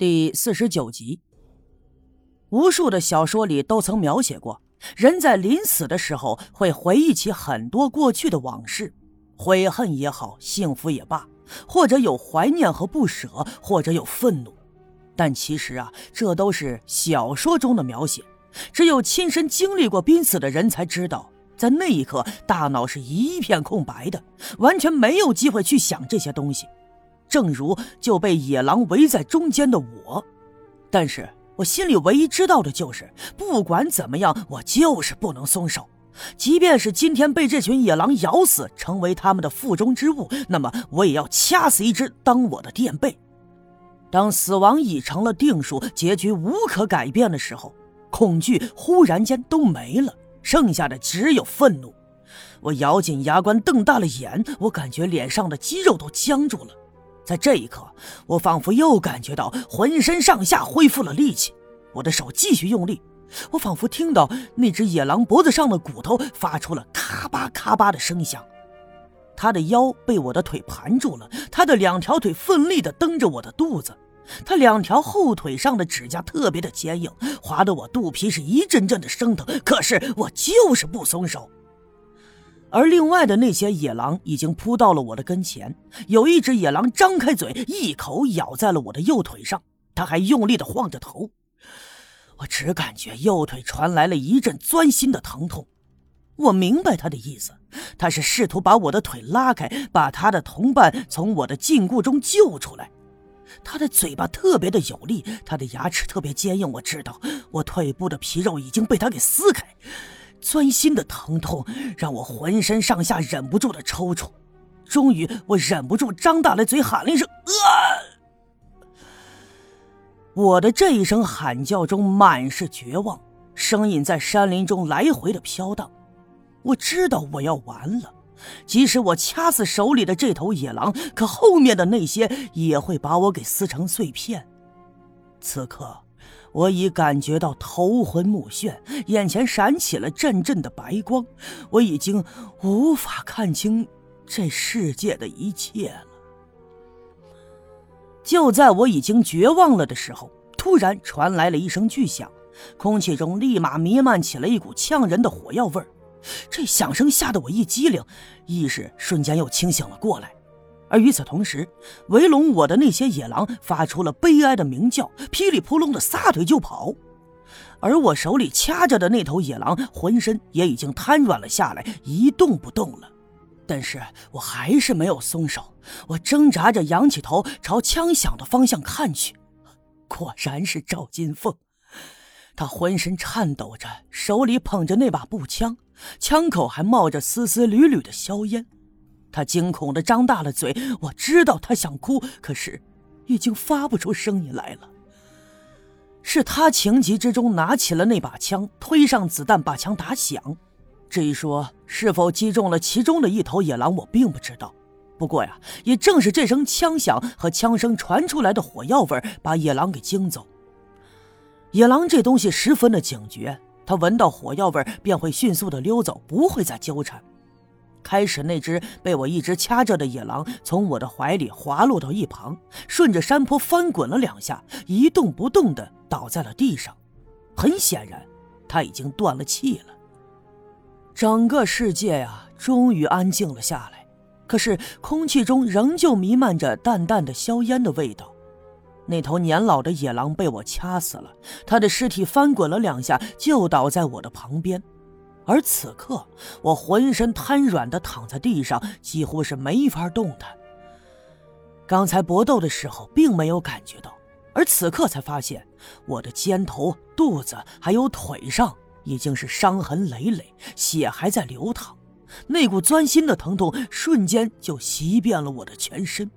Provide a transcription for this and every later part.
第四十九集。无数的小说里都曾描写过，人在临死的时候会回忆起很多过去的往事，悔恨也好，幸福也罢，或者有怀念和不舍，或者有愤怒。但其实啊，这都是小说中的描写，只有亲身经历过濒死的人才知道，在那一刻大脑是一片空白的，完全没有机会去想这些东西。正如就被野狼围在中间的我，但是我心里唯一知道的就是，不管怎么样，我就是不能松手。即便是今天被这群野狼咬死，成为他们的腹中之物，那么我也要掐死一只当我的垫背。当死亡已成了定数，结局无可改变的时候，恐惧忽然间都没了，剩下的只有愤怒。我咬紧牙关，瞪大了眼，我感觉脸上的肌肉都僵住了。在这一刻，我仿佛又感觉到浑身上下恢复了力气。我的手继续用力，我仿佛听到那只野狼脖子上的骨头发出了咔吧咔吧的声响。他的腰被我的腿盘住了，他的两条腿奋力地蹬着我的肚子，他两条后腿上的指甲特别的坚硬，划得我肚皮是一阵阵的生疼。可是我就是不松手。而另外的那些野狼已经扑到了我的跟前，有一只野狼张开嘴，一口咬在了我的右腿上，他还用力的晃着头。我只感觉右腿传来了一阵钻心的疼痛。我明白他的意思，他是试图把我的腿拉开，把他的同伴从我的禁锢中救出来。他的嘴巴特别的有力，他的牙齿特别坚硬。我知道，我腿部的皮肉已经被他给撕开。钻心的疼痛让我浑身上下忍不住的抽搐，终于我忍不住张大了嘴喊了一声“啊”。我的这一声喊叫中满是绝望，声音在山林中来回的飘荡。我知道我要完了，即使我掐死手里的这头野狼，可后面的那些也会把我给撕成碎片。此刻。我已感觉到头昏目眩，眼前闪起了阵阵的白光，我已经无法看清这世界的一切了。就在我已经绝望了的时候，突然传来了一声巨响，空气中立马弥漫起了一股呛人的火药味儿。这响声吓得我一激灵，意识瞬间又清醒了过来。而与此同时，围拢我的那些野狼发出了悲哀的鸣叫，噼里扑隆的撒腿就跑。而我手里掐着的那头野狼，浑身也已经瘫软了下来，一动不动了。但是我还是没有松手，我挣扎着仰起头，朝枪响的方向看去，果然是赵金凤。他浑身颤抖着，手里捧着那把步枪，枪口还冒着丝丝缕缕的硝烟。他惊恐的张大了嘴，我知道他想哭，可是已经发不出声音来了。是他情急之中拿起了那把枪，推上子弹把枪打响。至于说是否击中了其中的一头野狼，我并不知道。不过呀，也正是这声枪响和枪声传出来的火药味，把野狼给惊走。野狼这东西十分的警觉，它闻到火药味便会迅速的溜走，不会再纠缠。开始，那只被我一直掐着的野狼从我的怀里滑落到一旁，顺着山坡翻滚了两下，一动不动地倒在了地上。很显然，他已经断了气了。整个世界呀，终于安静了下来。可是，空气中仍旧弥漫着淡淡的硝烟的味道。那头年老的野狼被我掐死了，他的尸体翻滚了两下，就倒在我的旁边。而此刻，我浑身瘫软的躺在地上，几乎是没法动弹。刚才搏斗的时候并没有感觉到，而此刻才发现，我的肩头、肚子还有腿上已经是伤痕累累，血还在流淌。那股钻心的疼痛瞬间就袭遍了我的全身。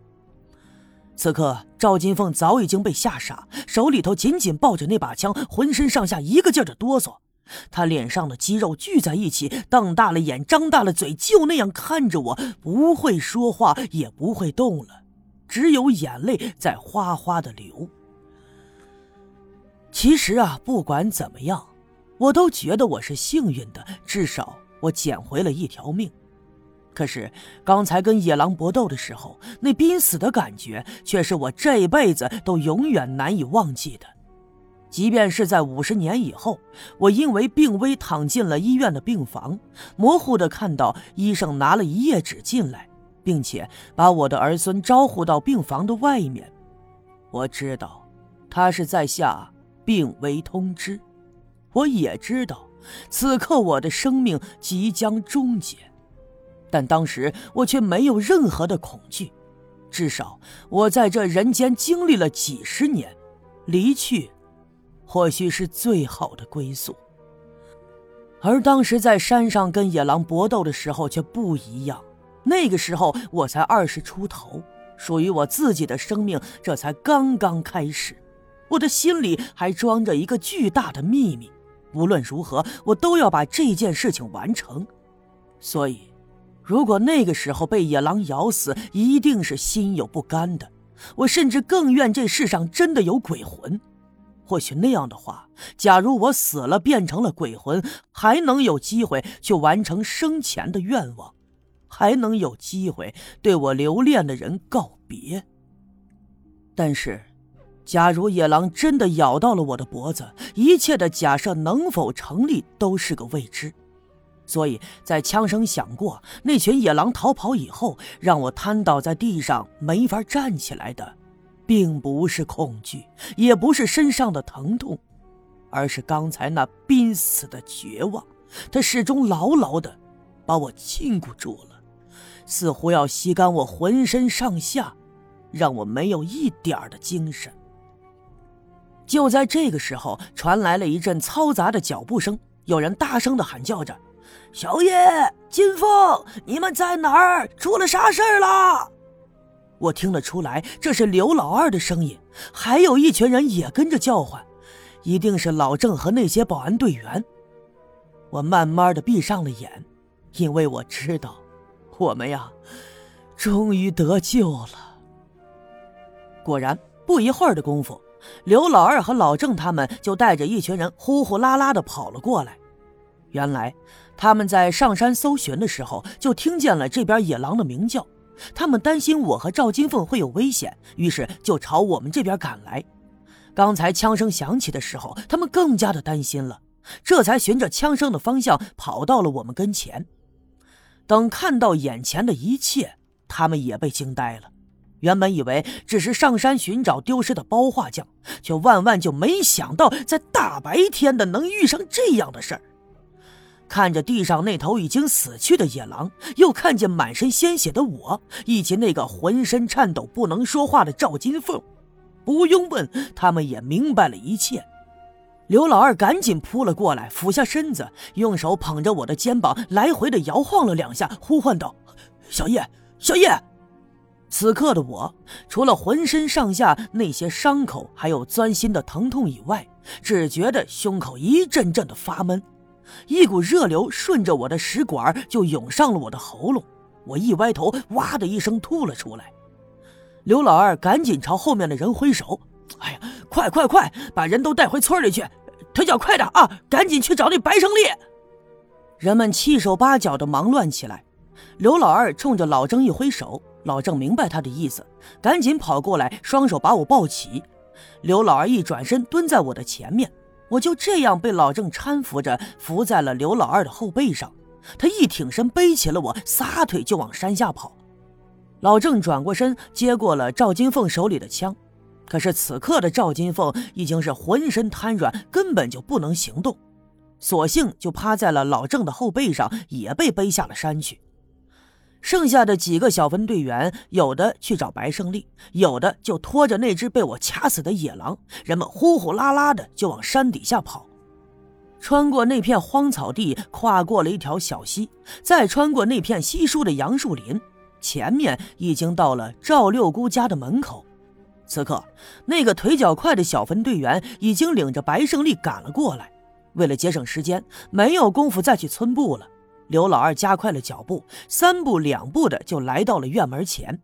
此刻，赵金凤早已经被吓傻，手里头紧紧抱着那把枪，浑身上下一个劲儿的哆嗦。他脸上的肌肉聚在一起，瞪大了眼，张大了嘴，就那样看着我，不会说话，也不会动了，只有眼泪在哗哗的流。其实啊，不管怎么样，我都觉得我是幸运的，至少我捡回了一条命。可是刚才跟野狼搏斗的时候，那濒死的感觉却是我这辈子都永远难以忘记的。即便是在五十年以后，我因为病危躺进了医院的病房，模糊的看到医生拿了一页纸进来，并且把我的儿孙招呼到病房的外面。我知道，他是在下病危通知。我也知道，此刻我的生命即将终结。但当时我却没有任何的恐惧，至少我在这人间经历了几十年，离去，或许是最好的归宿。而当时在山上跟野狼搏斗的时候却不一样，那个时候我才二十出头，属于我自己的生命这才刚刚开始，我的心里还装着一个巨大的秘密，无论如何我都要把这件事情完成，所以。如果那个时候被野狼咬死，一定是心有不甘的。我甚至更愿这世上真的有鬼魂。或许那样的话，假如我死了变成了鬼魂，还能有机会去完成生前的愿望，还能有机会对我留恋的人告别。但是，假如野狼真的咬到了我的脖子，一切的假设能否成立都是个未知。所以在枪声响过，那群野狼逃跑以后，让我瘫倒在地上没法站起来的，并不是恐惧，也不是身上的疼痛，而是刚才那濒死的绝望。他始终牢牢的把我禁锢住了，似乎要吸干我浑身上下，让我没有一点的精神。就在这个时候，传来了一阵嘈杂的脚步声，有人大声的喊叫着。小叶、金凤，你们在哪儿？出了啥事儿了？我听得出来，这是刘老二的声音，还有一群人也跟着叫唤，一定是老郑和那些保安队员。我慢慢的闭上了眼，因为我知道，我们呀，终于得救了。果然，不一会儿的功夫，刘老二和老郑他们就带着一群人呼呼啦啦的跑了过来。原来。他们在上山搜寻的时候，就听见了这边野狼的鸣叫。他们担心我和赵金凤会有危险，于是就朝我们这边赶来。刚才枪声响起的时候，他们更加的担心了，这才循着枪声的方向跑到了我们跟前。等看到眼前的一切，他们也被惊呆了。原本以为只是上山寻找丢失的包画匠，却万万就没想到，在大白天的能遇上这样的事儿。看着地上那头已经死去的野狼，又看见满身鲜血的我，以及那个浑身颤抖不能说话的赵金凤，不用问，他们也明白了一切。刘老二赶紧扑了过来，俯下身子，用手捧着我的肩膀，来回的摇晃了两下，呼唤道：“小叶，小叶！”此刻的我，除了浑身上下那些伤口还有钻心的疼痛以外，只觉得胸口一阵阵的发闷。一股热流顺着我的食管就涌上了我的喉咙，我一歪头，哇的一声吐了出来。刘老二赶紧朝后面的人挥手：“哎呀，快快快，把人都带回村里去！腿脚快点啊，赶紧去找那白胜利！”人们七手八脚的忙乱起来。刘老二冲着老郑一挥手，老郑明白他的意思，赶紧跑过来，双手把我抱起。刘老二一转身，蹲在我的前面。我就这样被老郑搀扶着，扶在了刘老二的后背上。他一挺身背起了我，撒腿就往山下跑。老郑转过身，接过了赵金凤手里的枪。可是此刻的赵金凤已经是浑身瘫软，根本就不能行动，索性就趴在了老郑的后背上，也被背下了山去。剩下的几个小分队员，有的去找白胜利，有的就拖着那只被我掐死的野狼。人们呼呼啦啦的就往山底下跑，穿过那片荒草地，跨过了一条小溪，再穿过那片稀疏的杨树林，前面已经到了赵六姑家的门口。此刻，那个腿脚快的小分队员已经领着白胜利赶了过来。为了节省时间，没有功夫再去村部了。刘老二加快了脚步，三步两步的就来到了院门前。